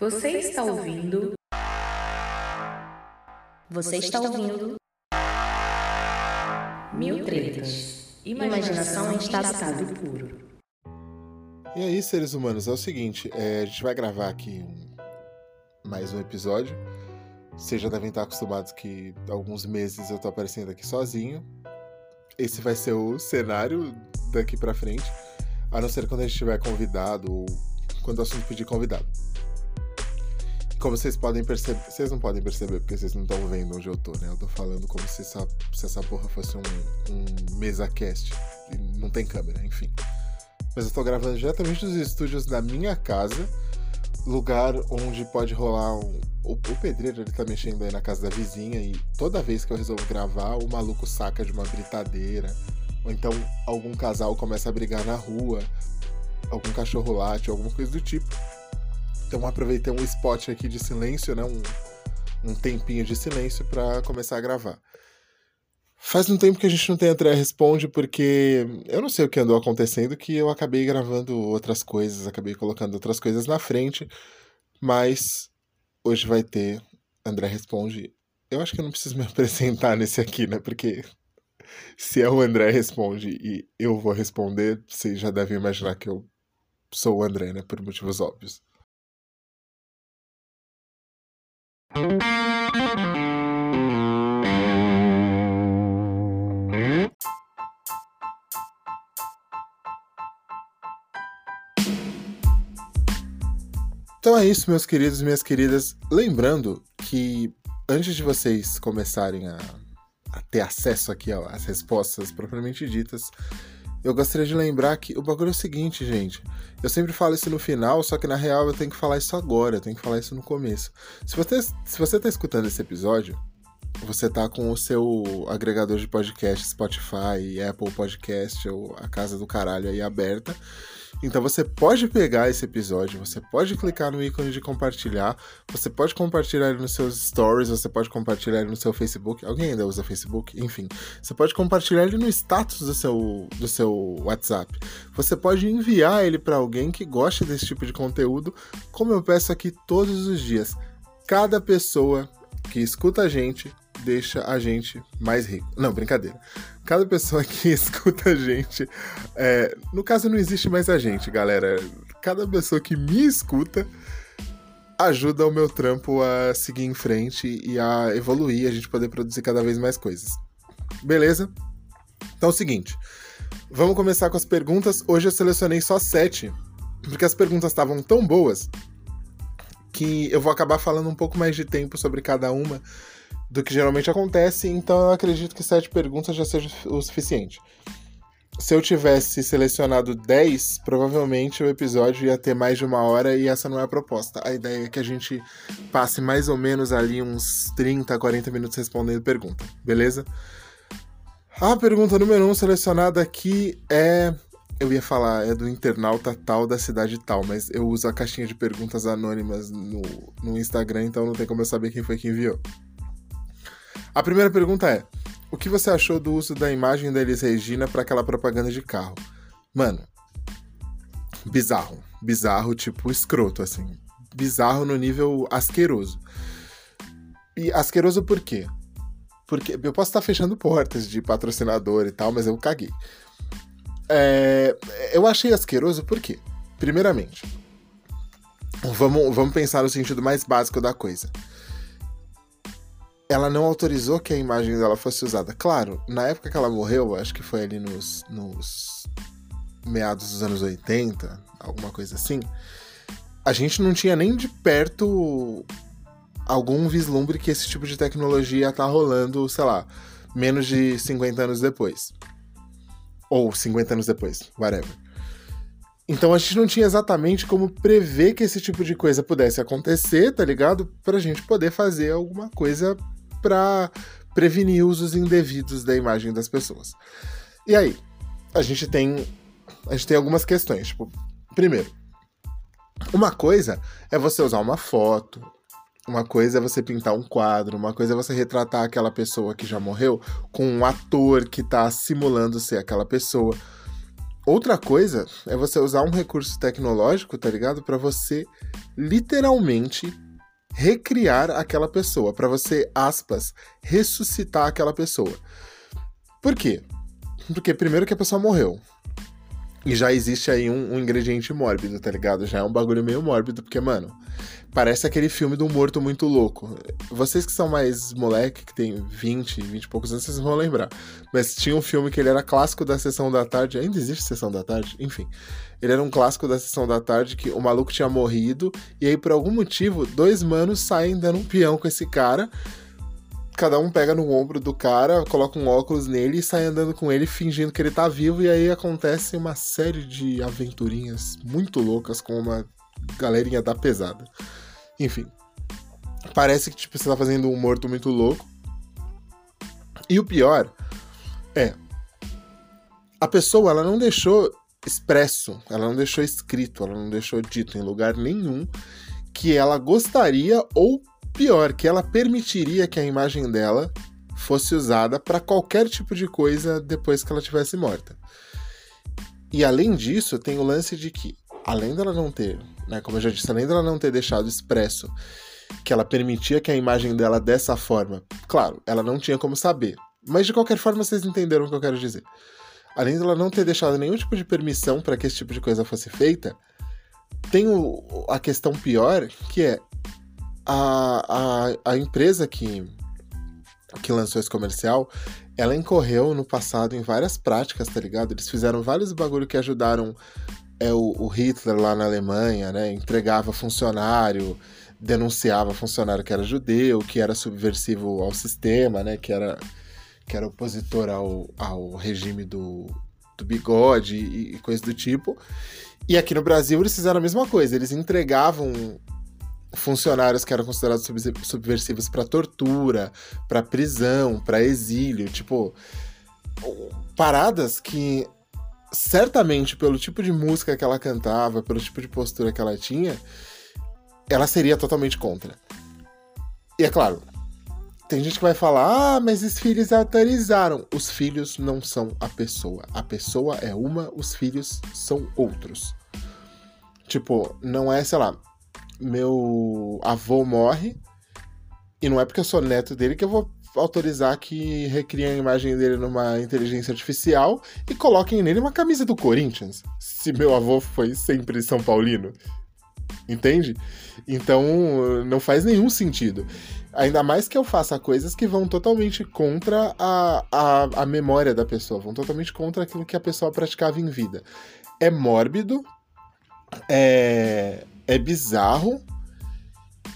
Você está ouvindo? Você está ouvindo? Mil tretas. Imaginação em estado puro. E aí, seres humanos, é o seguinte, é, a gente vai gravar aqui um, mais um episódio. Vocês já devem estar acostumados que há alguns meses eu tô aparecendo aqui sozinho. Esse vai ser o cenário daqui pra frente. A não ser quando a gente tiver convidado ou quando o assunto pedir convidado. Como vocês podem perceber. Vocês não podem perceber porque vocês não estão vendo onde eu tô, né? Eu tô falando como se essa, se essa porra fosse um, um mesa cast. Não tem câmera, enfim. Mas eu tô gravando diretamente dos estúdios da minha casa. Lugar onde pode rolar um. O, o pedreiro ele tá mexendo aí na casa da vizinha e toda vez que eu resolvo gravar, o maluco saca de uma britadeira. Ou então algum casal começa a brigar na rua, algum cachorro late, alguma coisa do tipo. Então aproveitei um spot aqui de silêncio, né? Um, um tempinho de silêncio para começar a gravar. Faz um tempo que a gente não tem André Responde, porque eu não sei o que andou acontecendo, que eu acabei gravando outras coisas, acabei colocando outras coisas na frente, mas hoje vai ter André Responde. Eu acho que eu não preciso me apresentar nesse aqui, né? Porque se é o André Responde e eu vou responder, vocês já devem imaginar que eu sou o André, né? Por motivos óbvios. Então é isso, meus queridos minhas queridas. Lembrando que antes de vocês começarem a, a ter acesso aqui às respostas propriamente ditas, eu gostaria de lembrar que o bagulho é o seguinte, gente. Eu sempre falo isso no final, só que na real eu tenho que falar isso agora, eu tenho que falar isso no começo. Se você, se você tá escutando esse episódio, você tá com o seu agregador de podcast, Spotify, Apple Podcast ou a casa do caralho aí aberta. Então você pode pegar esse episódio, você pode clicar no ícone de compartilhar, você pode compartilhar ele nos seus stories, você pode compartilhar ele no seu Facebook. Alguém ainda usa Facebook? Enfim, você pode compartilhar ele no status do seu, do seu WhatsApp. Você pode enviar ele para alguém que gosta desse tipo de conteúdo, como eu peço aqui todos os dias. Cada pessoa que escuta a gente deixa a gente mais rico. Não, brincadeira. Cada pessoa que escuta a gente. É, no caso, não existe mais a gente, galera. Cada pessoa que me escuta ajuda o meu trampo a seguir em frente e a evoluir, a gente poder produzir cada vez mais coisas. Beleza? Então é o seguinte. Vamos começar com as perguntas. Hoje eu selecionei só sete, porque as perguntas estavam tão boas que eu vou acabar falando um pouco mais de tempo sobre cada uma do que geralmente acontece, então eu acredito que sete perguntas já seja o suficiente. Se eu tivesse selecionado 10, provavelmente o episódio ia ter mais de uma hora e essa não é a proposta. A ideia é que a gente passe mais ou menos ali uns 30, 40 minutos respondendo pergunta, beleza? A pergunta número 1 um selecionada aqui é. Eu ia falar, é do internauta tal da cidade tal, mas eu uso a caixinha de perguntas anônimas no, no Instagram, então não tem como eu saber quem foi que enviou. A primeira pergunta é: o que você achou do uso da imagem da Elis Regina para aquela propaganda de carro? Mano, bizarro. Bizarro, tipo, escroto, assim. Bizarro no nível asqueroso. E asqueroso por quê? Porque eu posso estar fechando portas de patrocinador e tal, mas eu caguei. É, eu achei asqueroso por quê? Primeiramente, vamos, vamos pensar no sentido mais básico da coisa ela não autorizou que a imagem dela fosse usada. Claro, na época que ela morreu, acho que foi ali nos, nos meados dos anos 80, alguma coisa assim, a gente não tinha nem de perto algum vislumbre que esse tipo de tecnologia tá rolando, sei lá, menos de 50 anos depois. Ou 50 anos depois, whatever. Então a gente não tinha exatamente como prever que esse tipo de coisa pudesse acontecer, tá ligado? Pra gente poder fazer alguma coisa para prevenir usos indevidos da imagem das pessoas. E aí, a gente tem a gente tem algumas questões, tipo, primeiro, uma coisa é você usar uma foto, uma coisa é você pintar um quadro, uma coisa é você retratar aquela pessoa que já morreu com um ator que tá simulando ser aquela pessoa. Outra coisa é você usar um recurso tecnológico, tá ligado? Para você literalmente recriar aquela pessoa, para você, aspas, ressuscitar aquela pessoa. Por quê? Porque primeiro que a pessoa morreu. E já existe aí um, um, ingrediente mórbido, tá ligado? Já é um bagulho meio mórbido, porque, mano, parece aquele filme do morto muito louco. Vocês que são mais moleque, que tem 20, 20 e poucos anos, vocês vão lembrar. Mas tinha um filme que ele era clássico da sessão da tarde. Ainda existe sessão da tarde? Enfim. Ele era um clássico da sessão da tarde que o maluco tinha morrido. E aí, por algum motivo, dois manos saem dando um peão com esse cara cada um pega no ombro do cara, coloca um óculos nele e sai andando com ele fingindo que ele tá vivo. E aí acontece uma série de aventurinhas muito loucas com uma galerinha da pesada. Enfim. Parece que tipo, você tá fazendo um morto muito louco. E o pior é. A pessoa ela não deixou expresso, ela não deixou escrito, ela não deixou dito em lugar nenhum que ela gostaria ou Pior, que ela permitiria que a imagem dela fosse usada para qualquer tipo de coisa depois que ela tivesse morta. E além disso, tem o lance de que, além dela não ter, né, como eu já disse, além dela não ter deixado expresso que ela permitia que a imagem dela dessa forma, claro, ela não tinha como saber. Mas de qualquer forma, vocês entenderam o que eu quero dizer. Além dela não ter deixado nenhum tipo de permissão para que esse tipo de coisa fosse feita, tem o, a questão pior, que é a, a, a empresa que, que lançou esse comercial, ela incorreu no passado em várias práticas, tá ligado? Eles fizeram vários bagulho que ajudaram é, o, o Hitler lá na Alemanha, né? Entregava funcionário, denunciava funcionário que era judeu, que era subversivo ao sistema, né? Que era, que era opositor ao, ao regime do, do bigode e, e coisa do tipo. E aqui no Brasil eles fizeram a mesma coisa, eles entregavam funcionários que eram considerados subversivos para tortura, para prisão, para exílio, tipo paradas que certamente pelo tipo de música que ela cantava, pelo tipo de postura que ela tinha, ela seria totalmente contra. E é claro, tem gente que vai falar: "Ah, mas os filhos autorizaram". Os filhos não são a pessoa. A pessoa é uma, os filhos são outros. Tipo, não é, sei lá, meu avô morre, e não é porque eu sou neto dele que eu vou autorizar que recriem a imagem dele numa inteligência artificial e coloquem nele uma camisa do Corinthians, se meu avô foi sempre São Paulino. Entende? Então não faz nenhum sentido. Ainda mais que eu faça coisas que vão totalmente contra a, a, a memória da pessoa, vão totalmente contra aquilo que a pessoa praticava em vida. É mórbido, é, é bizarro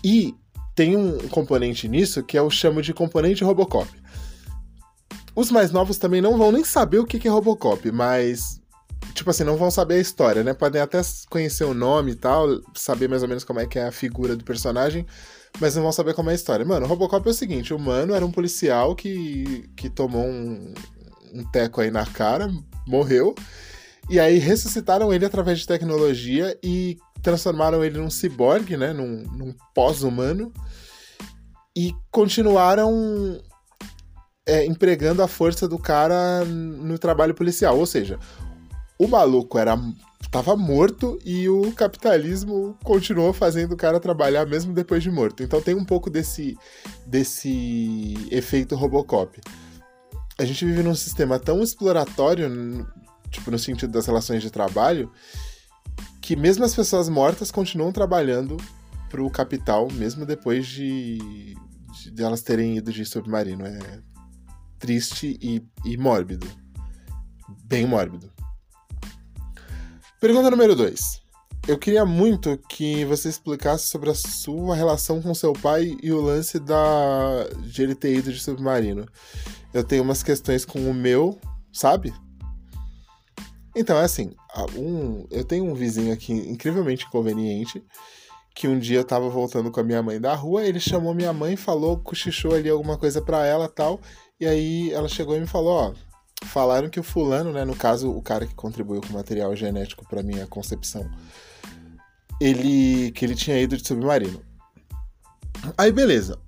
e tem um componente nisso que eu chamo de componente Robocop. Os mais novos também não vão nem saber o que é Robocop, mas. Tipo assim, não vão saber a história, né? Podem até conhecer o nome e tal, saber mais ou menos como é que é a figura do personagem, mas não vão saber como é a história. Mano, Robocop é o seguinte: o mano era um policial que, que tomou um, um teco aí na cara, morreu, e aí ressuscitaram ele através de tecnologia e transformaram ele num ciborgue, né? Num, num pós-humano. E continuaram é, empregando a força do cara no trabalho policial. Ou seja, o maluco era tava morto e o capitalismo continuou fazendo o cara trabalhar mesmo depois de morto. Então tem um pouco desse, desse efeito Robocop. A gente vive num sistema tão exploratório, tipo, no sentido das relações de trabalho, que mesmo as pessoas mortas continuam trabalhando pro capital, mesmo depois de, de, elas terem ido de submarino. É triste e, e mórbido. Bem mórbido. Pergunta número 2. Eu queria muito que você explicasse sobre a sua relação com seu pai e o lance da de ele ter ido de submarino. Eu tenho umas questões com o meu, sabe? Então, é assim, um, eu tenho um vizinho aqui incrivelmente inconveniente, que um dia eu tava voltando com a minha mãe da rua, ele chamou minha mãe, falou, cochichou ali alguma coisa para ela tal, e aí ela chegou e me falou, ó, falaram que o fulano, né, no caso, o cara que contribuiu com material genético para minha concepção, ele que ele tinha ido de submarino. Aí beleza.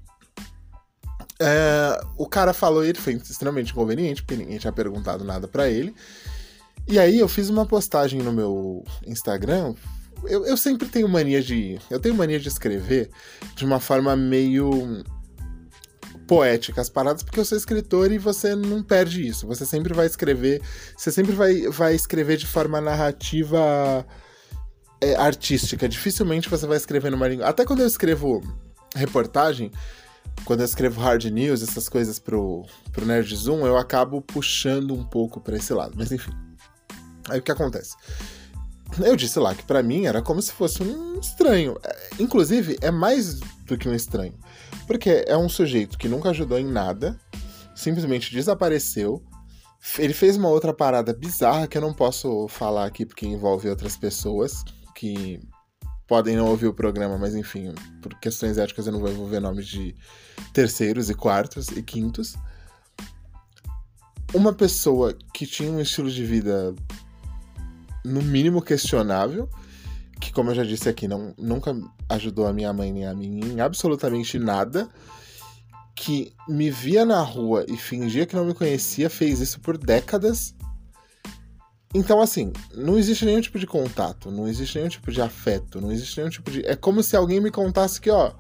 É, o cara falou, ele foi extremamente inconveniente, porque ninguém tinha perguntado nada para ele. E aí eu fiz uma postagem no meu Instagram. Eu, eu sempre tenho mania de. Eu tenho mania de escrever de uma forma meio poética as paradas, porque eu sou escritor e você não perde isso. Você sempre vai escrever, você sempre vai, vai escrever de forma narrativa é, artística. Dificilmente você vai escrever numa língua. Até quando eu escrevo reportagem, quando eu escrevo hard news, essas coisas pro, pro Nerd Zoom, eu acabo puxando um pouco para esse lado. Mas enfim. Aí o que acontece? Eu disse lá que para mim era como se fosse um estranho. É, inclusive, é mais do que um estranho. Porque é um sujeito que nunca ajudou em nada, simplesmente desapareceu. Ele fez uma outra parada bizarra que eu não posso falar aqui porque envolve outras pessoas que podem não ouvir o programa, mas enfim, por questões éticas eu não vou envolver nomes de terceiros e quartos e quintos. Uma pessoa que tinha um estilo de vida no mínimo questionável, que como eu já disse aqui, não, nunca ajudou a minha mãe nem a mim em absolutamente nada, que me via na rua e fingia que não me conhecia, fez isso por décadas. Então, assim, não existe nenhum tipo de contato, não existe nenhum tipo de afeto, não existe nenhum tipo de. É como se alguém me contasse que, ó,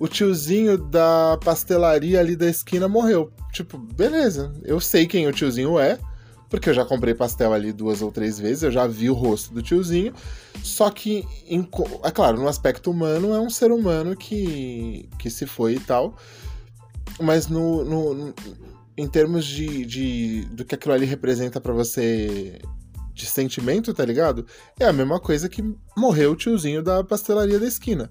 o tiozinho da pastelaria ali da esquina morreu. Tipo, beleza, eu sei quem o tiozinho é, porque eu já comprei pastel ali duas ou três vezes, eu já vi o rosto do tiozinho. Só que, em, é claro, no aspecto humano, é um ser humano que, que se foi e tal. Mas no, no, em termos de, de do que aquilo ali representa para você de sentimento, tá ligado? É a mesma coisa que morreu o tiozinho da pastelaria da esquina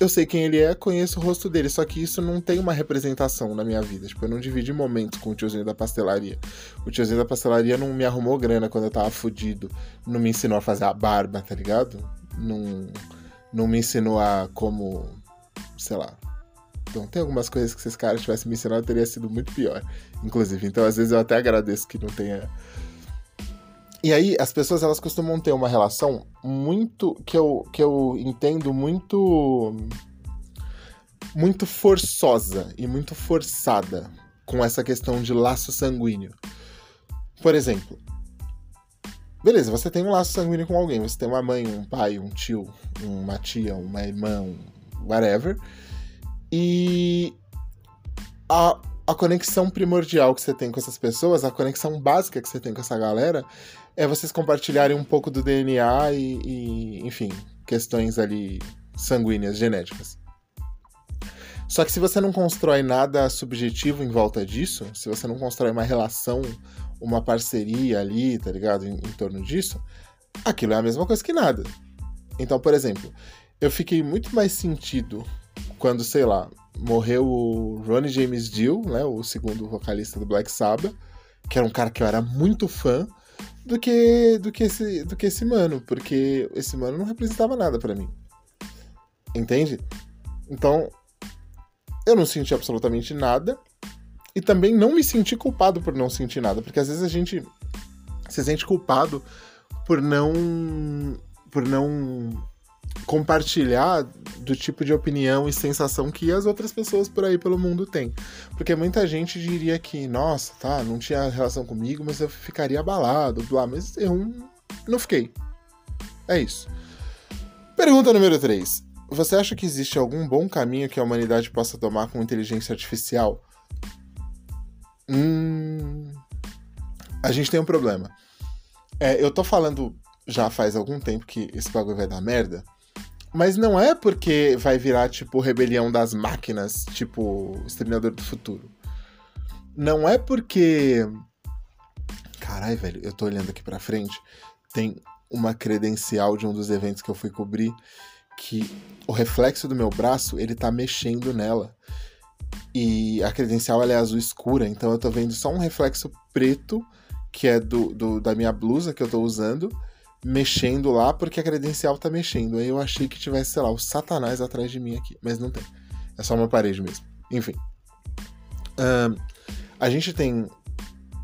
eu sei quem ele é, conheço o rosto dele, só que isso não tem uma representação na minha vida. Tipo, eu não dividi momentos com o tiozinho da pastelaria. O tiozinho da pastelaria não me arrumou grana quando eu tava fudido. Não me ensinou a fazer a barba, tá ligado? Não, não me ensinou a como. sei lá. Então, tem algumas coisas que se esse cara tivesse me ensinado teria sido muito pior. Inclusive, então às vezes eu até agradeço que não tenha e aí, as pessoas elas costumam ter uma relação muito. que eu, que eu entendo muito. muito forçosa e muito forçada com essa questão de laço sanguíneo. Por exemplo, beleza, você tem um laço sanguíneo com alguém, você tem uma mãe, um pai, um tio, uma tia, uma irmã, um whatever. E a, a conexão primordial que você tem com essas pessoas, a conexão básica que você tem com essa galera, é vocês compartilharem um pouco do DNA e, e, enfim, questões ali sanguíneas, genéticas. Só que se você não constrói nada subjetivo em volta disso, se você não constrói uma relação, uma parceria ali, tá ligado, em, em torno disso, aquilo é a mesma coisa que nada. Então, por exemplo, eu fiquei muito mais sentido quando, sei lá, morreu o Ronnie James Dio, né, o segundo vocalista do Black Sabbath, que era um cara que eu era muito fã, do que do que esse do que esse mano, porque esse mano não representava nada para mim. Entende? Então, eu não senti absolutamente nada e também não me senti culpado por não sentir nada, porque às vezes a gente se sente culpado por não por não compartilhar do tipo de opinião e sensação que as outras pessoas por aí pelo mundo têm. Porque muita gente diria que, nossa, tá, não tinha relação comigo, mas eu ficaria abalado, blá, mas eu não fiquei. É isso. Pergunta número 3. Você acha que existe algum bom caminho que a humanidade possa tomar com inteligência artificial? Hum. A gente tem um problema. É, eu tô falando já faz algum tempo que esse bagulho vai dar merda. Mas não é porque vai virar, tipo, rebelião das máquinas, tipo, Exterminador do Futuro. Não é porque. Caralho, velho, eu tô olhando aqui pra frente. Tem uma credencial de um dos eventos que eu fui cobrir que o reflexo do meu braço, ele tá mexendo nela. E a credencial ela é azul escura, então eu tô vendo só um reflexo preto, que é do, do da minha blusa que eu tô usando, mexendo lá porque a credencial tá mexendo. Aí eu achei que tivesse, sei lá, o Satanás atrás de mim aqui, mas não tem. É só uma parede mesmo. Enfim. Um, a gente tem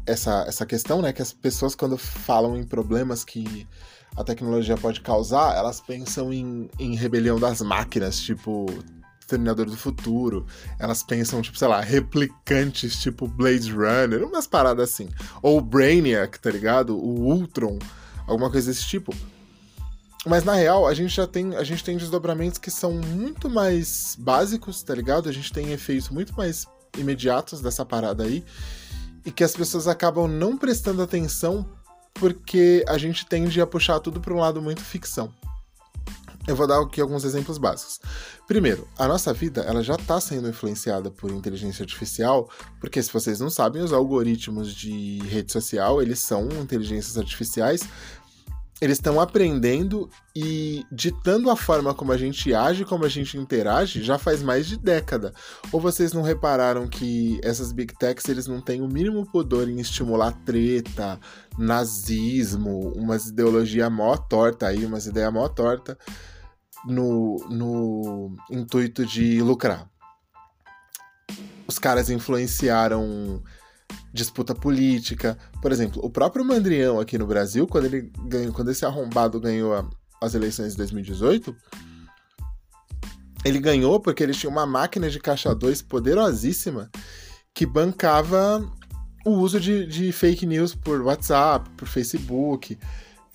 essa, essa questão, né? Que as pessoas, quando falam em problemas que a tecnologia pode causar, elas pensam em, em rebelião das máquinas, tipo Exterminador do Futuro. Elas pensam, tipo, sei lá, replicantes tipo Blade Runner, umas paradas assim. Ou Brainiac, tá ligado? O Ultron, alguma coisa desse tipo. Mas na real, a gente já tem, a gente tem desdobramentos que são muito mais básicos, tá ligado? A gente tem efeitos muito mais imediatos dessa parada aí e que as pessoas acabam não prestando atenção porque a gente tende a puxar tudo para um lado muito ficção. Eu vou dar aqui alguns exemplos básicos. Primeiro, a nossa vida ela já está sendo influenciada por inteligência artificial, porque se vocês não sabem, os algoritmos de rede social eles são inteligências artificiais eles estão aprendendo e ditando a forma como a gente age, como a gente interage, já faz mais de década. Ou vocês não repararam que essas big techs eles não têm o mínimo pudor em estimular treta, nazismo, umas ideologia mó torta aí, umas ideias mó torta no, no intuito de lucrar. Os caras influenciaram disputa política. Por exemplo, o próprio Mandrião aqui no Brasil, quando ele ganhou, quando esse arrombado ganhou a, as eleições de 2018, ele ganhou porque ele tinha uma máquina de caixa 2 poderosíssima que bancava o uso de, de fake news por WhatsApp, por Facebook,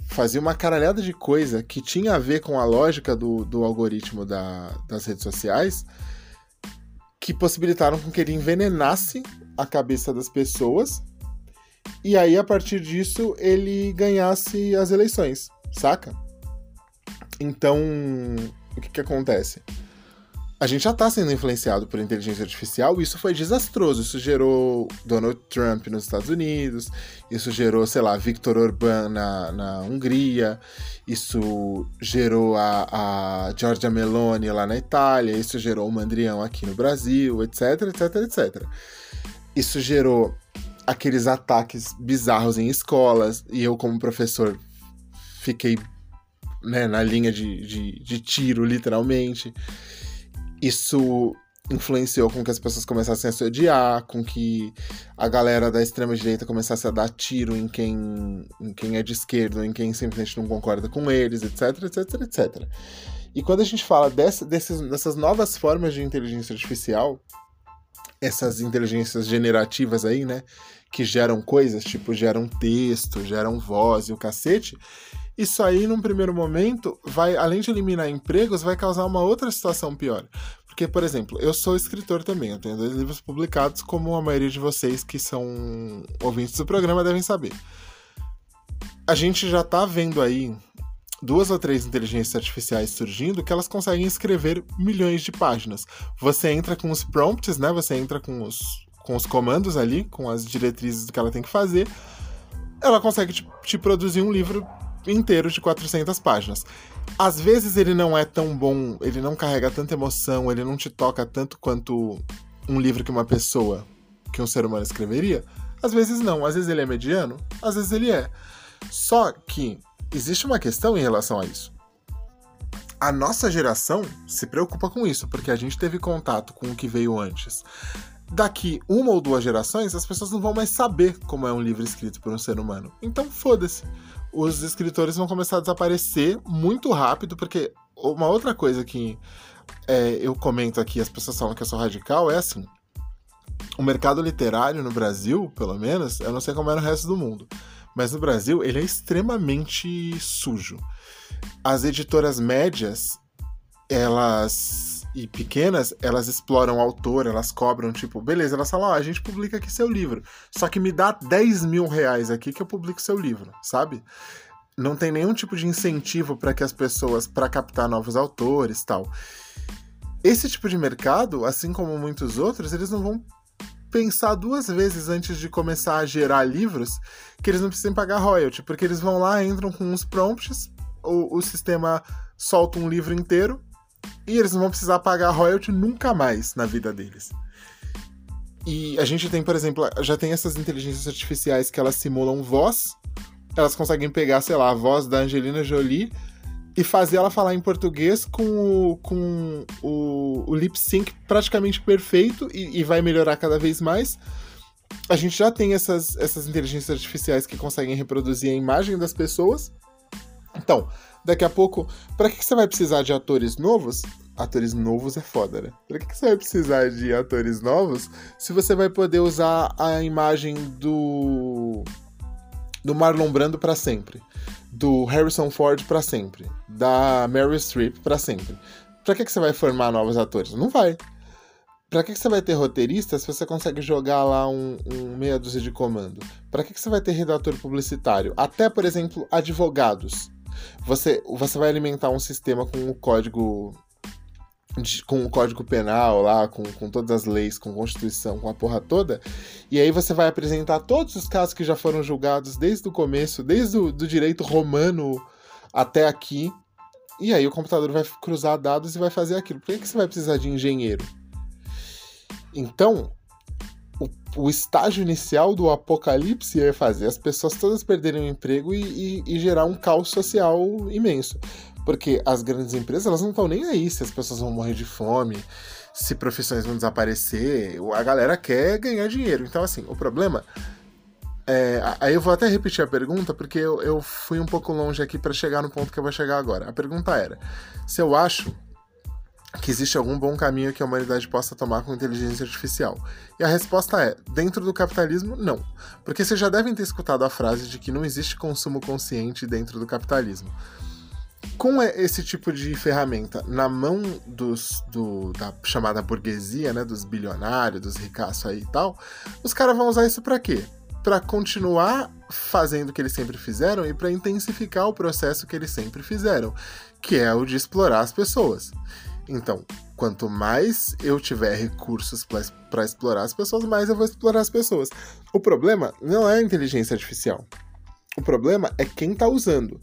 fazia uma caralhada de coisa que tinha a ver com a lógica do, do algoritmo da, das redes sociais que possibilitaram com que ele envenenasse a cabeça das pessoas e aí a partir disso ele ganhasse as eleições, saca? Então, o que que acontece? A gente já está sendo influenciado por inteligência artificial e isso foi desastroso. Isso gerou Donald Trump nos Estados Unidos, isso gerou, sei lá, Viktor Orbán na, na Hungria, isso gerou a, a Giorgia Meloni lá na Itália, isso gerou o Mandrião aqui no Brasil, etc, etc, etc. Isso gerou aqueles ataques bizarros em escolas e eu, como professor, fiquei né, na linha de, de, de tiro, literalmente isso influenciou com que as pessoas começassem a se odiar, com que a galera da extrema direita começasse a dar tiro em quem, em quem é de esquerda, em quem simplesmente não concorda com eles, etc, etc, etc. E quando a gente fala dessa, desses, dessas novas formas de inteligência artificial, essas inteligências generativas aí, né, que geram coisas, tipo geram texto, geram voz e o cacete, isso aí, num primeiro momento, vai, além de eliminar empregos, vai causar uma outra situação pior. Porque, por exemplo, eu sou escritor também, eu tenho dois livros publicados, como a maioria de vocês que são ouvintes do programa devem saber. A gente já tá vendo aí duas ou três inteligências artificiais surgindo que elas conseguem escrever milhões de páginas. Você entra com os prompts, né? Você entra com os, com os comandos ali, com as diretrizes do que ela tem que fazer. Ela consegue te, te produzir um livro inteiro de 400 páginas. Às vezes ele não é tão bom, ele não carrega tanta emoção, ele não te toca tanto quanto um livro que uma pessoa, que um ser humano escreveria. Às vezes não, às vezes ele é mediano, às vezes ele é. Só que existe uma questão em relação a isso. A nossa geração se preocupa com isso, porque a gente teve contato com o que veio antes. Daqui uma ou duas gerações, as pessoas não vão mais saber como é um livro escrito por um ser humano. Então, foda-se os escritores vão começar a desaparecer muito rápido, porque uma outra coisa que é, eu comento aqui, as pessoas falam que eu sou radical, é assim. O mercado literário no Brasil, pelo menos, eu não sei como é no resto do mundo, mas no Brasil ele é extremamente sujo. As editoras médias, elas e pequenas, elas exploram o autor, elas cobram, tipo, beleza, elas falam, ó, oh, a gente publica aqui seu livro. Só que me dá 10 mil reais aqui que eu publico seu livro, sabe? Não tem nenhum tipo de incentivo para que as pessoas, para captar novos autores tal. Esse tipo de mercado, assim como muitos outros, eles não vão pensar duas vezes antes de começar a gerar livros que eles não precisem pagar royalty, porque eles vão lá, entram com uns prompts, o, o sistema solta um livro inteiro, e eles não vão precisar pagar royalty nunca mais na vida deles. E a gente tem, por exemplo, já tem essas inteligências artificiais que elas simulam voz. Elas conseguem pegar, sei lá, a voz da Angelina Jolie e fazer ela falar em português com o, com o, o lip sync praticamente perfeito e, e, vai melhorar cada vez mais. A gente já tem essas, essas inteligências artificiais que conseguem reproduzir a imagem das pessoas. Então, daqui a pouco, para que você vai precisar de atores novos? atores novos é foda, né? Pra que, você vai precisar de atores novos se você vai poder usar a imagem do. do Marlon Brando para sempre? Do Harrison Ford para sempre? Da Meryl Streep para sempre? Pra que, você vai formar novos atores? Não vai. Pra que, você vai ter roteirista se você consegue jogar lá um, um meia dúzia de comando? Pra que você vai ter redator publicitário? Até, por exemplo, advogados. Você, você vai alimentar um sistema com o código. com o código penal lá, com, com todas as leis, com a Constituição, com a porra toda, e aí você vai apresentar todos os casos que já foram julgados desde o começo, desde o do direito romano até aqui, e aí o computador vai cruzar dados e vai fazer aquilo. Por que, que você vai precisar de engenheiro? Então, o, o, estágio inicial do apocalipse é fazer as pessoas todas perderem o emprego e, e, e gerar um caos social imenso. Porque as grandes empresas elas não estão nem aí se as pessoas vão morrer de fome, se profissões vão desaparecer. A galera quer ganhar dinheiro. Então, assim, o problema. É, aí eu vou até repetir a pergunta, porque eu, eu fui um pouco longe aqui para chegar no ponto que eu vou chegar agora. A pergunta era: se eu acho que existe algum bom caminho que a humanidade possa tomar com inteligência artificial? E a resposta é: dentro do capitalismo, não. Porque vocês já devem ter escutado a frase de que não existe consumo consciente dentro do capitalismo. Com esse tipo de ferramenta na mão dos, do, da chamada burguesia, né, dos bilionários, dos ricaços aí e tal, os caras vão usar isso para quê? Para continuar fazendo o que eles sempre fizeram e para intensificar o processo que eles sempre fizeram, que é o de explorar as pessoas. Então, quanto mais eu tiver recursos para explorar as pessoas, mais eu vou explorar as pessoas. O problema não é a inteligência artificial. O problema é quem está usando.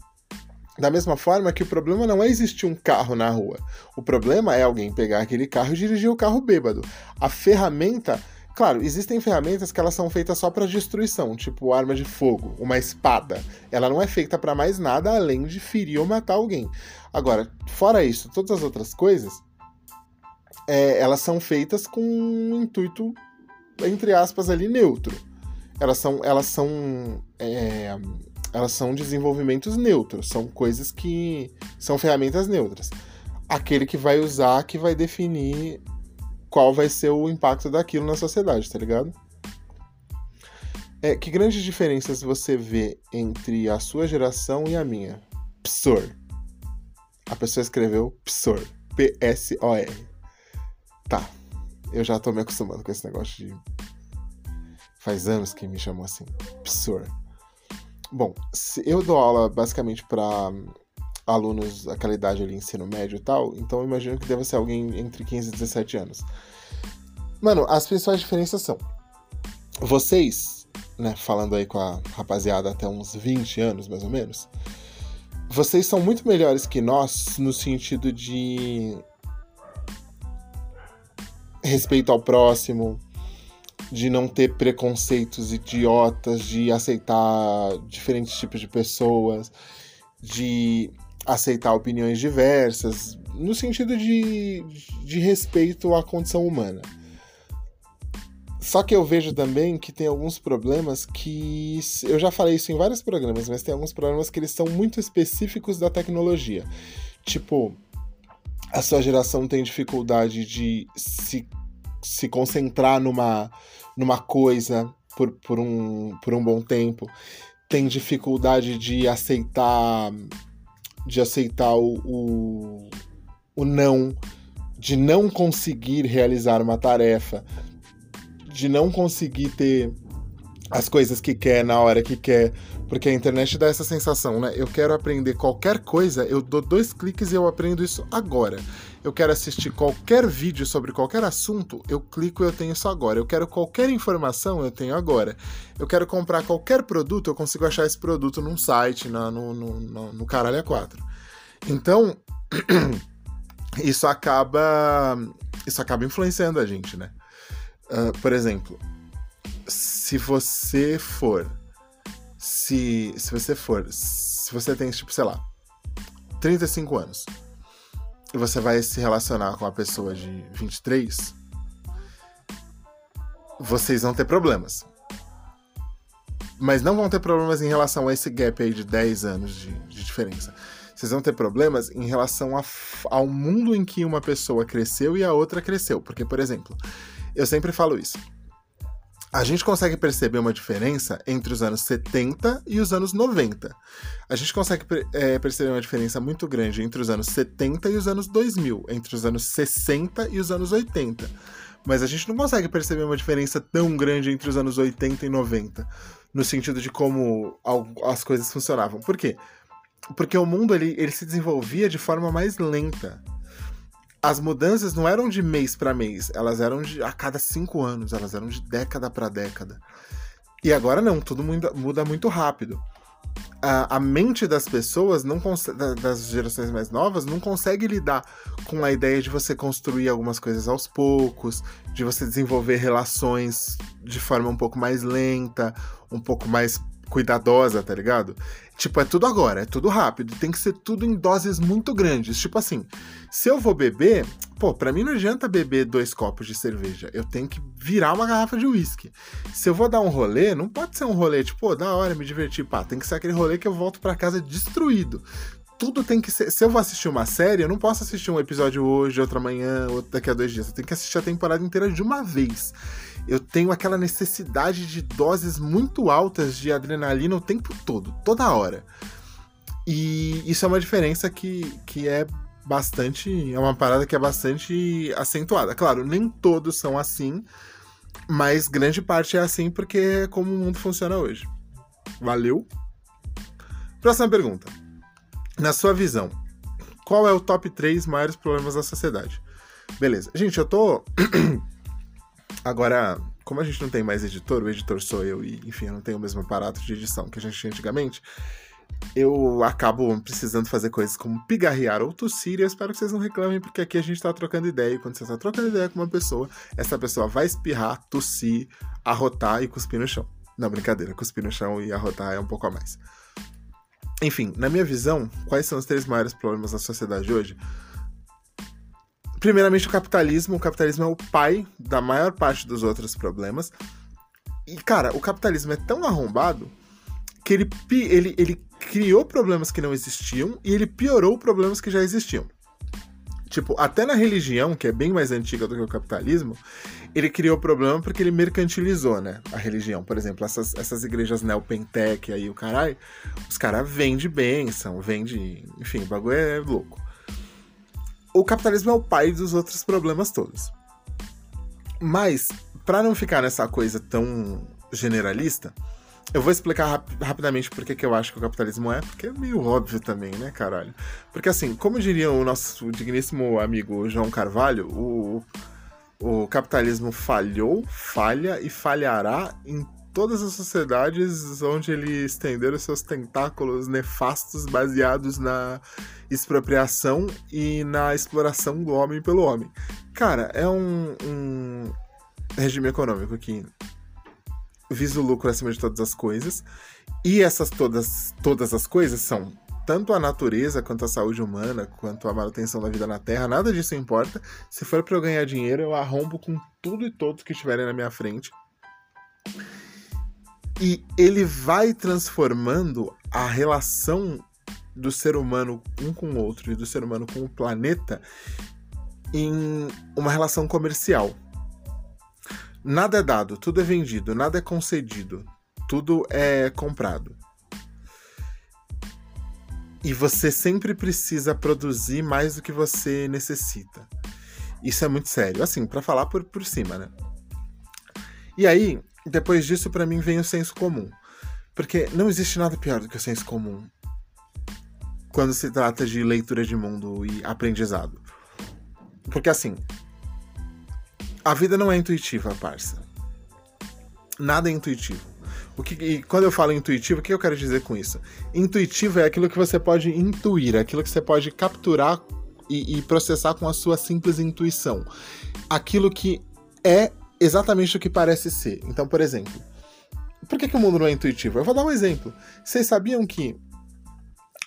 Da mesma forma que o problema não é existir um carro na rua. O problema é alguém pegar aquele carro e dirigir o carro bêbado. A ferramenta. Claro, existem ferramentas que elas são feitas só para destruição, tipo arma de fogo, uma espada. Ela não é feita para mais nada além de ferir ou matar alguém. Agora, fora isso, todas as outras coisas, é, elas são feitas com um intuito, entre aspas, ali neutro. Elas são, elas são, é, elas são desenvolvimentos neutros, são coisas que são ferramentas neutras. Aquele que vai usar que vai definir qual vai ser o impacto daquilo na sociedade, tá ligado? É, que grandes diferenças você vê entre a sua geração e a minha? Psor. A pessoa escreveu PSOR. P-S-O-R. Tá. Eu já tô me acostumando com esse negócio de. Faz anos que me chamou assim. PSOR. Bom, eu dou aula basicamente para alunos daquela idade ali, ensino médio e tal, então eu imagino que deve ser alguém entre 15 e 17 anos. Mano, as principais diferenças são: vocês, né, falando aí com a rapaziada até uns 20 anos mais ou menos, vocês são muito melhores que nós no sentido de respeito ao próximo, de não ter preconceitos idiotas, de aceitar diferentes tipos de pessoas, de aceitar opiniões diversas, no sentido de, de respeito à condição humana. Só que eu vejo também que tem alguns problemas que. Eu já falei isso em vários programas, mas tem alguns problemas que eles são muito específicos da tecnologia. Tipo, a sua geração tem dificuldade de se, se concentrar numa, numa coisa por, por, um, por um bom tempo. Tem dificuldade de aceitar. De aceitar o, o, o não. De não conseguir realizar uma tarefa de não conseguir ter as coisas que quer na hora que quer, porque a internet dá essa sensação, né? Eu quero aprender qualquer coisa, eu dou dois cliques e eu aprendo isso agora. Eu quero assistir qualquer vídeo sobre qualquer assunto, eu clico e eu tenho isso agora. Eu quero qualquer informação, eu tenho agora. Eu quero comprar qualquer produto, eu consigo achar esse produto num site, na, no, no, no, no Caralho 4. Então, isso acaba. Isso acaba influenciando a gente, né? Uh, por exemplo, se você for. Se, se você for. Se você tem, tipo, sei lá, 35 anos e você vai se relacionar com uma pessoa de 23, vocês vão ter problemas. Mas não vão ter problemas em relação a esse gap aí de 10 anos de, de diferença. Vocês vão ter problemas em relação a, ao mundo em que uma pessoa cresceu e a outra cresceu. Porque, por exemplo, eu sempre falo isso. A gente consegue perceber uma diferença entre os anos 70 e os anos 90. A gente consegue é, perceber uma diferença muito grande entre os anos 70 e os anos 2000, entre os anos 60 e os anos 80. Mas a gente não consegue perceber uma diferença tão grande entre os anos 80 e 90, no sentido de como as coisas funcionavam. Por quê? Porque o mundo ele, ele se desenvolvia de forma mais lenta. As mudanças não eram de mês para mês, elas eram de a cada cinco anos, elas eram de década para década. E agora não, tudo muda, muda muito rápido. A, a, mente das pessoas, não das gerações mais novas, não consegue lidar com a ideia de você construir algumas coisas aos poucos, de você desenvolver relações de forma um pouco mais lenta, um pouco mais cuidadosa, tá ligado? Tipo, é tudo agora, é tudo rápido, tem que ser tudo em doses muito grandes. Tipo assim, se eu vou beber, pô, pra mim não adianta beber dois copos de cerveja, eu tenho que virar uma garrafa de uísque. Se eu vou dar um rolê, não pode ser um rolê tipo, da hora, me divertir, pá, tem que ser aquele rolê que eu volto para casa destruído. Tudo tem que ser. Se eu vou assistir uma série, eu não posso assistir um episódio hoje, outro amanhã, outro daqui a dois dias. Eu tenho que assistir a temporada inteira de uma vez eu tenho aquela necessidade de doses muito altas de adrenalina o tempo todo, toda hora. E isso é uma diferença que, que é bastante. É uma parada que é bastante acentuada. Claro, nem todos são assim, mas grande parte é assim porque é como o mundo funciona hoje. Valeu? Próxima pergunta. Na sua visão, qual é o top 3 maiores problemas da sociedade? Beleza. Gente, eu tô Agora, como a gente não tem mais editor, o editor sou eu e, enfim, eu não tenho o mesmo aparato de edição que a gente tinha antigamente, eu acabo precisando fazer coisas como pigarrear ou tossir, e eu espero que vocês não reclamem, porque aqui a gente tá trocando ideia, e quando você tá trocando ideia com uma pessoa, essa pessoa vai espirrar, tossir, arrotar e cuspir no chão. Não, brincadeira, cuspir no chão e arrotar é um pouco a mais. Enfim, na minha visão, quais são os três maiores problemas da sociedade hoje? Primeiramente, o capitalismo. O capitalismo é o pai da maior parte dos outros problemas. E, cara, o capitalismo é tão arrombado que ele, ele, ele criou problemas que não existiam e ele piorou problemas que já existiam. Tipo, até na religião, que é bem mais antiga do que o capitalismo, ele criou problema porque ele mercantilizou, né? A religião. Por exemplo, essas, essas igrejas neopentec aí, o caralho, os caras vendem bênção, vendem. Enfim, o bagulho é louco o capitalismo é o pai dos outros problemas todos. Mas, para não ficar nessa coisa tão generalista, eu vou explicar rap rapidamente por que eu acho que o capitalismo é, porque é meio óbvio também, né, caralho? Porque assim, como diria o nosso digníssimo amigo João Carvalho, o, o capitalismo falhou, falha e falhará em todas as sociedades onde ele estender os seus tentáculos nefastos baseados na expropriação e na exploração do homem pelo homem. Cara, é um, um regime econômico que visa o lucro acima de todas as coisas. E essas todas, todas as coisas são tanto a natureza, quanto a saúde humana, quanto a manutenção da vida na Terra, nada disso importa. Se for para eu ganhar dinheiro, eu arrombo com tudo e todos que estiverem na minha frente. E ele vai transformando a relação do ser humano um com o outro e do ser humano com o planeta em uma relação comercial. Nada é dado, tudo é vendido, nada é concedido, tudo é comprado. E você sempre precisa produzir mais do que você necessita. Isso é muito sério, assim, para falar por, por cima, né? E aí, depois disso, para mim, vem o senso comum. Porque não existe nada pior do que o senso comum quando se trata de leitura de mundo e aprendizado. Porque assim, a vida não é intuitiva, parça. Nada é intuitivo. O que, e quando eu falo intuitivo, o que eu quero dizer com isso? Intuitivo é aquilo que você pode intuir, é aquilo que você pode capturar e, e processar com a sua simples intuição. Aquilo que é exatamente o que parece ser. Então, por exemplo, por que, que o mundo não é intuitivo? Eu vou dar um exemplo. Vocês sabiam que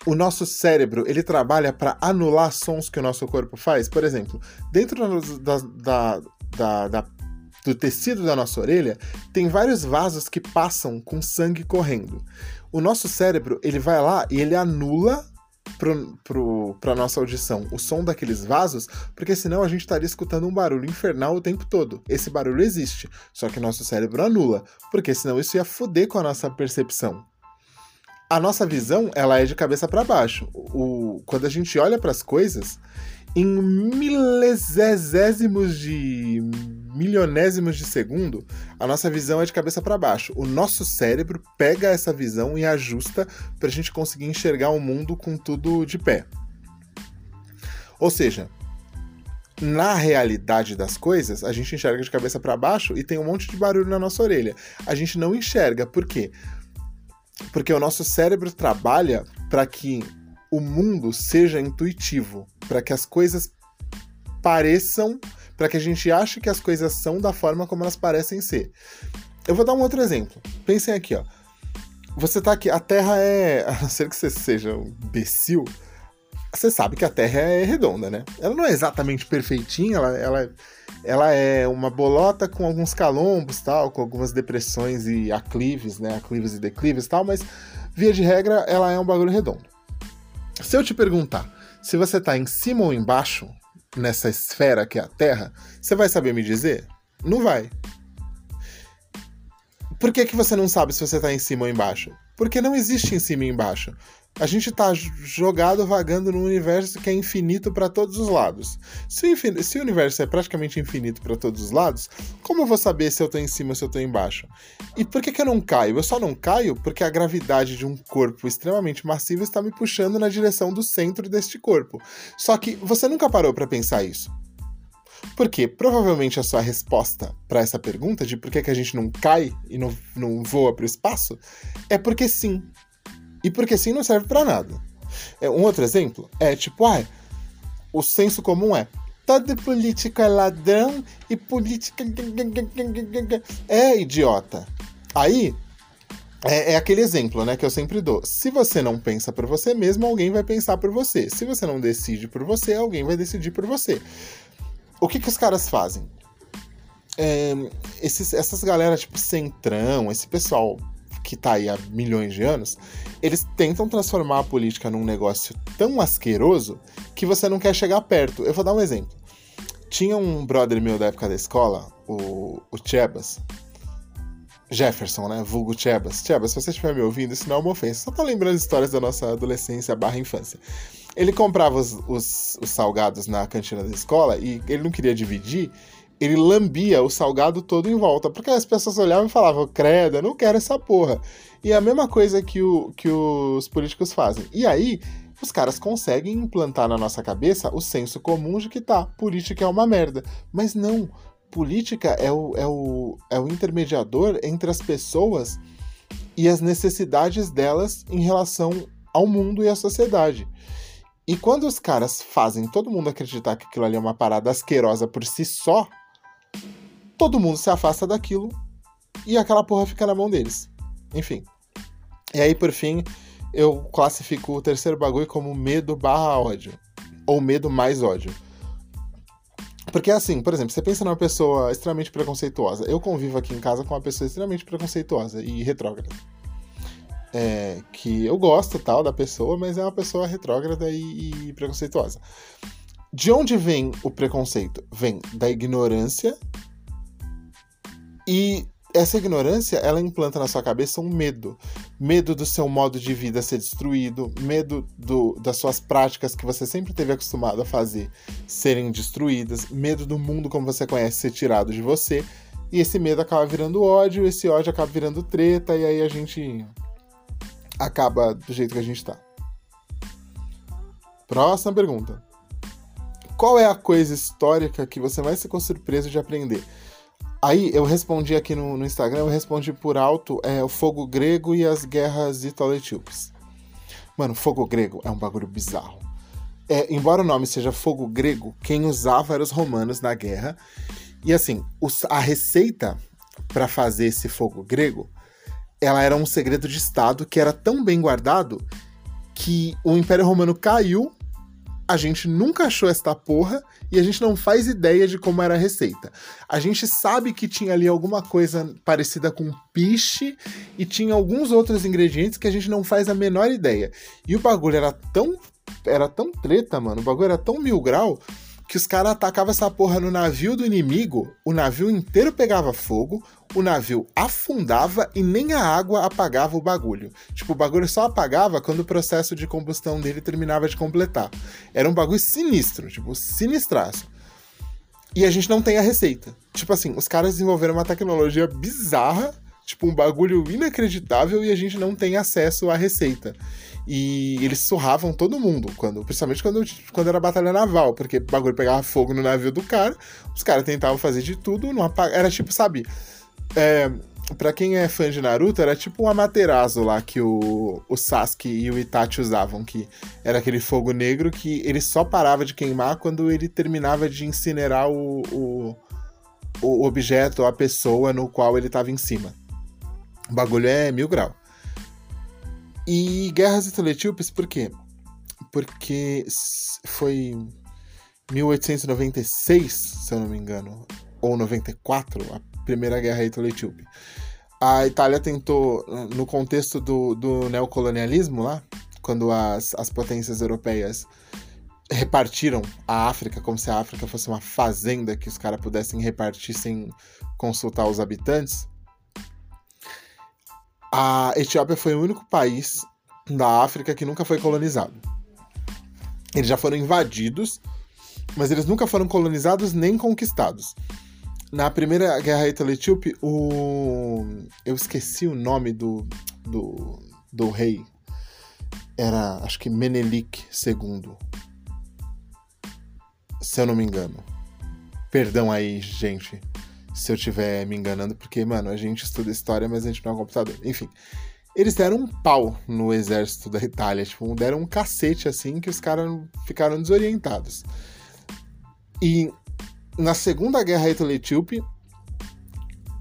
o nosso cérebro ele trabalha para anular sons que o nosso corpo faz? Por exemplo, dentro da, da, da, da, do tecido da nossa orelha tem vários vasos que passam com sangue correndo. O nosso cérebro ele vai lá e ele anula pra nossa audição o som daqueles vasos, porque senão a gente estaria escutando um barulho infernal o tempo todo. Esse barulho existe, só que nosso cérebro anula, porque senão isso ia foder com a nossa percepção. A nossa visão, ela é de cabeça para baixo. O, quando a gente olha para as coisas, em milesésimos de milionésimos de segundo, a nossa visão é de cabeça para baixo. O nosso cérebro pega essa visão e ajusta para a gente conseguir enxergar o mundo com tudo de pé. Ou seja, na realidade das coisas, a gente enxerga de cabeça para baixo e tem um monte de barulho na nossa orelha. A gente não enxerga, por quê? Porque o nosso cérebro trabalha para que o mundo seja intuitivo, para que as coisas pareçam, para que a gente ache que as coisas são da forma como elas parecem ser. Eu vou dar um outro exemplo. Pensem aqui, ó. Você tá aqui, a Terra é, a não ser que você seja um imbecil, você sabe que a Terra é redonda, né? Ela não é exatamente perfeitinha, ela, ela, ela é uma bolota com alguns calombos, tal, com algumas depressões e aclives, né? Aclives e declives, tal, mas via de regra ela é um bagulho redondo. Se eu te perguntar se você está em cima ou embaixo nessa esfera que é a Terra, você vai saber me dizer? Não vai. Por que, que você não sabe se você está em cima ou embaixo? Porque não existe em cima e embaixo. A gente está jogado vagando num universo que é infinito para todos os lados. Se o, se o, universo é praticamente infinito para todos os lados, como eu vou saber se eu estou em cima ou se eu estou embaixo? E por que, que eu não caio? Eu só não caio porque a gravidade de um corpo extremamente massivo está me puxando na direção do centro deste corpo. Só que você nunca parou para pensar isso. Porque provavelmente a sua resposta para essa pergunta de por que, que a gente não cai e não, não voa para o espaço é porque sim. E porque sim não serve para nada. É, um outro exemplo é tipo, ah, o senso comum é todo político é ladrão e política é idiota. Aí é, é, aquele exemplo, né, que eu sempre dou. Se você não pensa por você mesmo, alguém vai pensar por você. Se você não decide por você, alguém vai decidir por você. O que que os caras fazem? É, esses, essas galera tipo centrão, esse pessoal que tá aí há milhões de anos, eles tentam transformar a política num negócio tão asqueroso que você não quer chegar perto. Eu vou dar um exemplo. Tinha um brother meu da época da escola, o, o Chebas. Jefferson, né? Vulgo Chebas. Chebas, se você estiver me ouvindo, isso não é uma ofensa. Só tô lembrando histórias da nossa adolescência barra infância. Ele comprava os, os, os salgados na cantina da escola e ele não queria dividir ele lambia o salgado todo em volta, porque as pessoas olhavam e falavam, credo, eu não quero essa porra. E é a mesma coisa que, o, que os políticos fazem. E aí, os caras conseguem implantar na nossa cabeça o senso comum de que tá, política é uma merda. Mas não, política é o, é o, é o intermediador entre as pessoas e as necessidades delas em relação ao mundo e à sociedade. E quando os caras fazem todo mundo acreditar que aquilo ali é uma parada asquerosa por si só, todo mundo se afasta daquilo e aquela porra fica na mão deles. Enfim. E aí, por fim, eu classifico o terceiro bagulho como medo barra ódio. Ou medo mais ódio. Porque assim, por exemplo, você pensa numa pessoa extremamente preconceituosa. Eu convivo aqui em casa com uma pessoa extremamente preconceituosa e retrógrada. É, que eu gosto tal da pessoa, mas é uma pessoa retrógrada e, e preconceituosa. De onde vem o preconceito? Vem da ignorância e essa ignorância, ela implanta na sua cabeça um medo. Medo do seu modo de vida ser destruído, medo do, das suas práticas que você sempre teve acostumado a fazer serem destruídas, medo do mundo como você conhece ser tirado de você. E esse medo acaba virando ódio, esse ódio acaba virando treta, e aí a gente acaba do jeito que a gente tá. Próxima pergunta. Qual é a coisa histórica que você mais ficou surpreso de aprender? Aí eu respondi aqui no, no, Instagram, eu respondi por alto é, o fogo grego e as guerras italo-etíopes. Mano, fogo grego é um bagulho bizarro. É, embora o nome seja fogo grego, quem usava eram os romanos na guerra. E assim, os, a receita para fazer esse fogo grego, ela era um segredo de estado que era tão bem guardado que o Império Romano caiu a gente nunca achou esta porra e a gente não faz ideia de como era a receita. A gente sabe que tinha ali alguma coisa parecida com piche e tinha alguns outros ingredientes que a gente não faz a menor ideia. E o bagulho era tão era tão treta, mano. O bagulho era tão mil grau que os caras atacavam essa porra no navio do inimigo, o navio inteiro pegava fogo, o navio afundava e nem a água apagava o bagulho. Tipo, o bagulho só apagava quando o processo de combustão dele terminava de completar. Era um bagulho sinistro, tipo, sinistraço. E a gente não tem a receita. Tipo assim, os caras desenvolveram uma tecnologia bizarra, tipo, um bagulho inacreditável e a gente não tem acesso à receita. E eles surravam todo mundo, quando, principalmente quando, quando era batalha naval, porque o bagulho pegava fogo no navio do cara, os caras tentavam fazer de tudo, não apag... era tipo, sabe, é, pra quem é fã de Naruto, era tipo um Amaterasu lá que o, o Sasuke e o Itachi usavam, que era aquele fogo negro que ele só parava de queimar quando ele terminava de incinerar o, o, o objeto, a pessoa no qual ele estava em cima. O bagulho é mil grau. E Guerras Etioletíopes, por quê? Porque foi 1896, se eu não me engano, ou 94, a Primeira Guerra Etioletíope. A Itália tentou, no contexto do, do neocolonialismo lá, quando as, as potências europeias repartiram a África como se a África fosse uma fazenda que os caras pudessem repartir sem consultar os habitantes. A Etiópia foi o único país da África que nunca foi colonizado. Eles já foram invadidos, mas eles nunca foram colonizados nem conquistados. Na primeira guerra ítalo-etíope, o. Eu esqueci o nome do, do, do rei. Era, acho que Menelik II. Se eu não me engano. Perdão aí, gente, se eu estiver me enganando, porque, mano, a gente estuda história, mas a gente não é um computador. Enfim. Eles deram um pau no exército da Itália, tipo, deram um cacete assim que os caras ficaram desorientados. E na Segunda Guerra Ítalo-Etíope,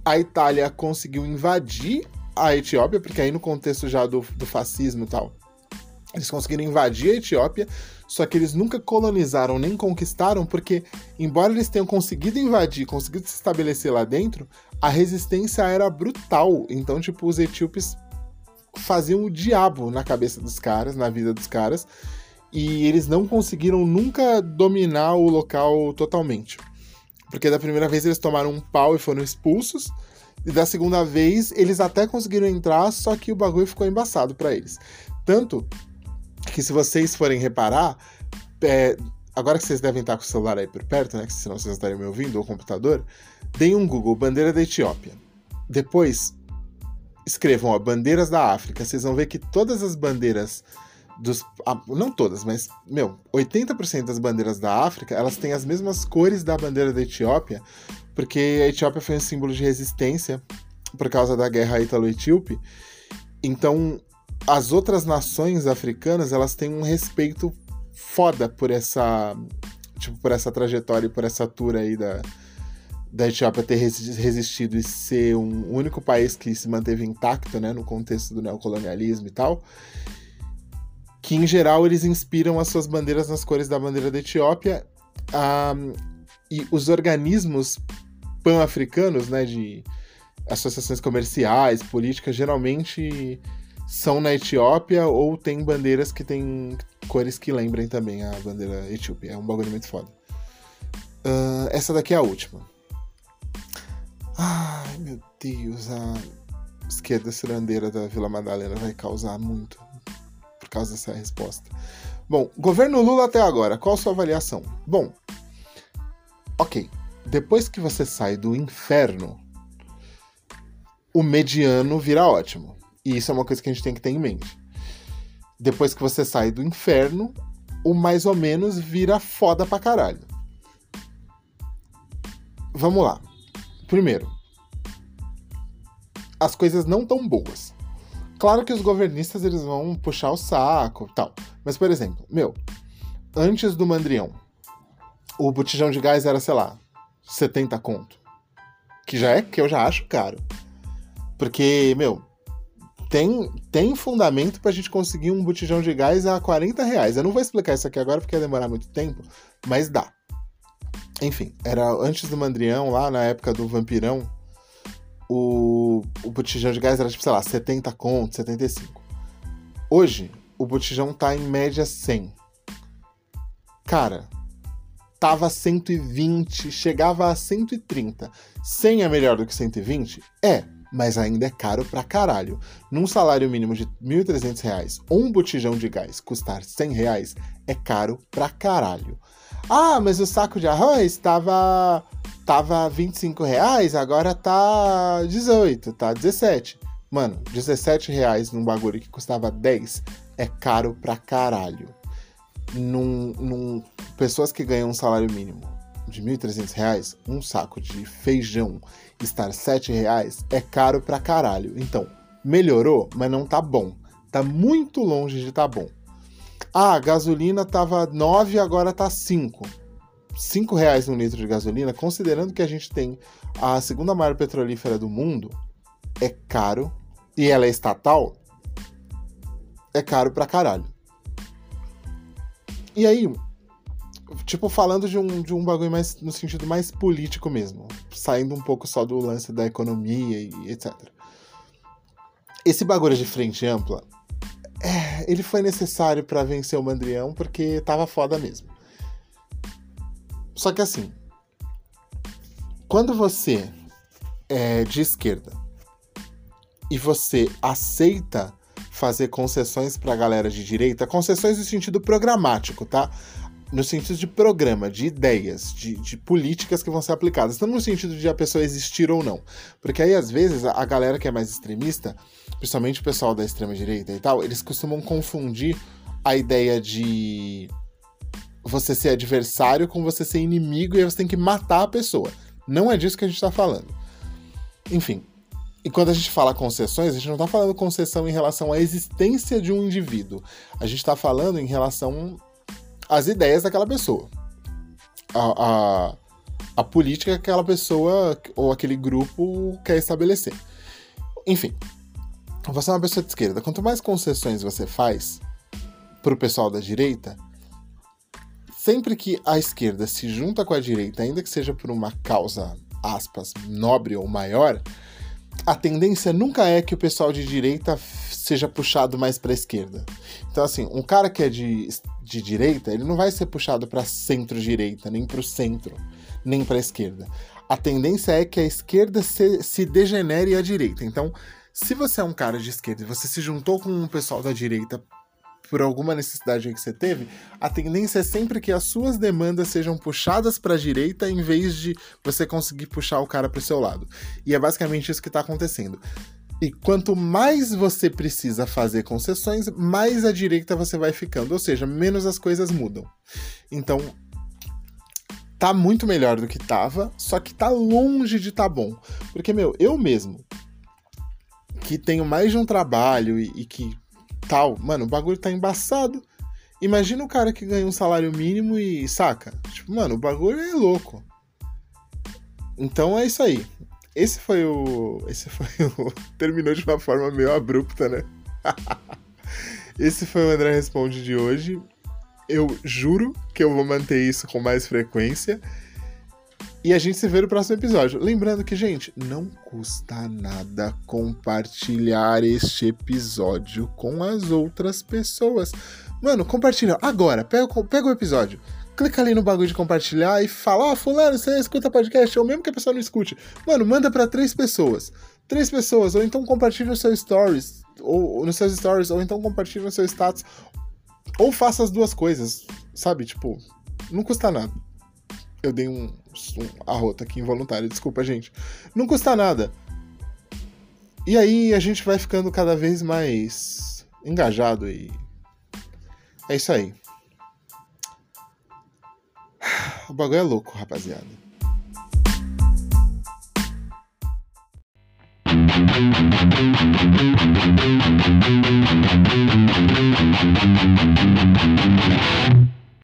a Itália conseguiu invadir a Etiópia, porque aí no contexto já do, do fascismo e tal, eles conseguiram invadir a Etiópia, só que eles nunca colonizaram nem conquistaram, porque, embora eles tenham conseguido invadir, conseguido se estabelecer lá dentro, a resistência era brutal. Então, tipo, os etíopes faziam o diabo na cabeça dos caras, na vida dos caras, e eles não conseguiram nunca dominar o local totalmente. Porque da primeira vez eles tomaram um pau e foram expulsos. E da segunda vez eles até conseguiram entrar, só que o bagulho ficou embaçado para eles. Tanto que se vocês forem reparar, é, agora que vocês devem estar com o celular aí por perto, né? Senão vocês estariam me ouvindo, ou computador, deem um Google, bandeira da Etiópia. Depois, escrevam, ó, bandeiras da África. Vocês vão ver que todas as bandeiras dos. Não todas, mas, meu, 80% das bandeiras da África, elas têm as mesmas cores da bandeira da Etiópia, porque a Etiópia foi um símbolo de resistência por causa da guerra ítalo-etíope. Então, as outras nações africanas, elas têm um respeito foda por essa, tipo, por essa trajetória e por essa tour aí da, da Etiópia ter resistido e ser um único país que se manteve intacto, né, no contexto do neocolonialismo e tal que em geral eles inspiram as suas bandeiras nas cores da bandeira da Etiópia. Um, e os organismos pan-africanos, né, de associações comerciais, políticas, geralmente são na Etiópia ou tem bandeiras que têm cores que lembrem também a bandeira etíope. É um bagulho muito foda. Uh, essa daqui é a última. Ai, meu Deus, a esquerda cirandeira da Vila Madalena vai causar muito por causa dessa resposta. Bom, governo Lula até agora, qual sua avaliação? Bom, ok. Depois que você sai do inferno, o mediano vira ótimo. E isso é uma coisa que a gente tem que ter em mente. Depois que você sai do inferno, o mais ou menos vira foda pra caralho. Vamos lá. Primeiro, as coisas não tão boas. Claro que os governistas eles vão puxar o saco tal. Mas, por exemplo, meu, antes do Mandrião, o botijão de gás era, sei lá, 70 conto. Que já é que eu já acho caro. Porque, meu, tem, tem fundamento pra gente conseguir um botijão de gás a 40 reais. Eu não vou explicar isso aqui agora porque ia demorar muito tempo, mas dá. Enfim, era antes do Mandrião, lá na época do Vampirão, o, o botijão de gás era tipo, sei lá, 70 conto, 75. Hoje, o botijão tá em média 100. cara, tava 120, chegava a 130. 100 é melhor do que 120? É, mas ainda é caro pra caralho. Num salário mínimo de R$ 1.300, um botijão de gás custar 100 reais é caro pra caralho. Ah, mas o saco de arroz tava, tava 25 reais, agora tá 18, tá 17. Mano, 17 reais num bagulho que custava 10 é caro pra caralho. Num, num, pessoas que ganham um salário mínimo de R$ 1.300, um saco de feijão estar R$ reais é caro pra caralho. Então, melhorou, mas não tá bom. Tá muito longe de tá bom. Ah, a gasolina tava 9, agora tá 5. 5 reais no litro de gasolina, considerando que a gente tem a segunda maior petrolífera do mundo, é caro. E ela é estatal, é caro pra caralho. E aí, tipo, falando de um, de um bagulho mais no sentido mais político mesmo, saindo um pouco só do lance da economia e etc. Esse bagulho de frente ampla, é, ele foi necessário para vencer o Mandrião porque tava foda mesmo. Só que assim, quando você é de esquerda e você aceita fazer concessões para a galera de direita, concessões no sentido programático, tá? No sentido de programa, de ideias, de, de, políticas que vão ser aplicadas, não no sentido de a pessoa existir ou não. Porque aí, às vezes, a, galera que é mais extremista, principalmente o pessoal da extrema-direita e tal, eles costumam confundir a ideia de você ser adversário com você ser inimigo e aí você tem que matar a pessoa. Não é disso que a gente está falando. Enfim, e quando a gente fala concessões, a gente não está falando concessão em relação à existência de um indivíduo. A gente está falando em relação às ideias daquela pessoa. A, a, a, política que aquela pessoa ou aquele grupo quer estabelecer. Enfim, você é uma pessoa de esquerda. Quanto mais concessões você faz para o pessoal da direita, sempre que a esquerda se junta com a direita, ainda que seja por uma causa, aspas, nobre ou maior, a tendência nunca é que o pessoal de direita seja puxado mais para a esquerda. Então, assim, um cara que é de, de direita, ele não vai ser puxado para centro-direita, nem para o centro, nem para a esquerda. A tendência é que a esquerda se, se degenere à direita. Então, se você é um cara de esquerda e você se juntou com um pessoal da direita por alguma necessidade que você teve, a tendência é sempre que as suas demandas sejam puxadas para a direita em vez de você conseguir puxar o cara para o seu lado. E é basicamente isso que está acontecendo. E quanto mais você precisa fazer concessões, mais à direita você vai ficando, ou seja, menos as coisas mudam. Então, tá muito melhor do que tava, só que tá longe de tá bom. Porque, meu, eu mesmo, que tenho mais de um trabalho e, e que tal. Mano, o bagulho tá embaçado. Imagina o cara que ganha um salário mínimo e saca. Tipo, mano, o bagulho é louco. Então é isso aí. Esse foi o. Esse foi o. Terminou de uma forma meio abrupta, né? Esse foi o André Responde de hoje. Eu juro que eu vou manter isso com mais frequência. E a gente se vê no próximo episódio. Lembrando que, gente, não custa nada compartilhar este episódio com as outras pessoas. Mano, compartilha agora. Pega, pega o episódio. Clica ali no bagulho de compartilhar e fala: oh, Fulano, você escuta podcast, ou mesmo que a pessoa não escute. Mano, manda para três pessoas. Três pessoas, ou então compartilha nos seus stories, ou nos seus stories, ou então compartilha no seu status. Ou faça as duas coisas, sabe? Tipo, não custa nada. Eu dei um, um arroto aqui involuntário, desculpa, gente. Não custa nada. E aí a gente vai ficando cada vez mais engajado e. É isso aí. O bagulho é louco, rapaziada.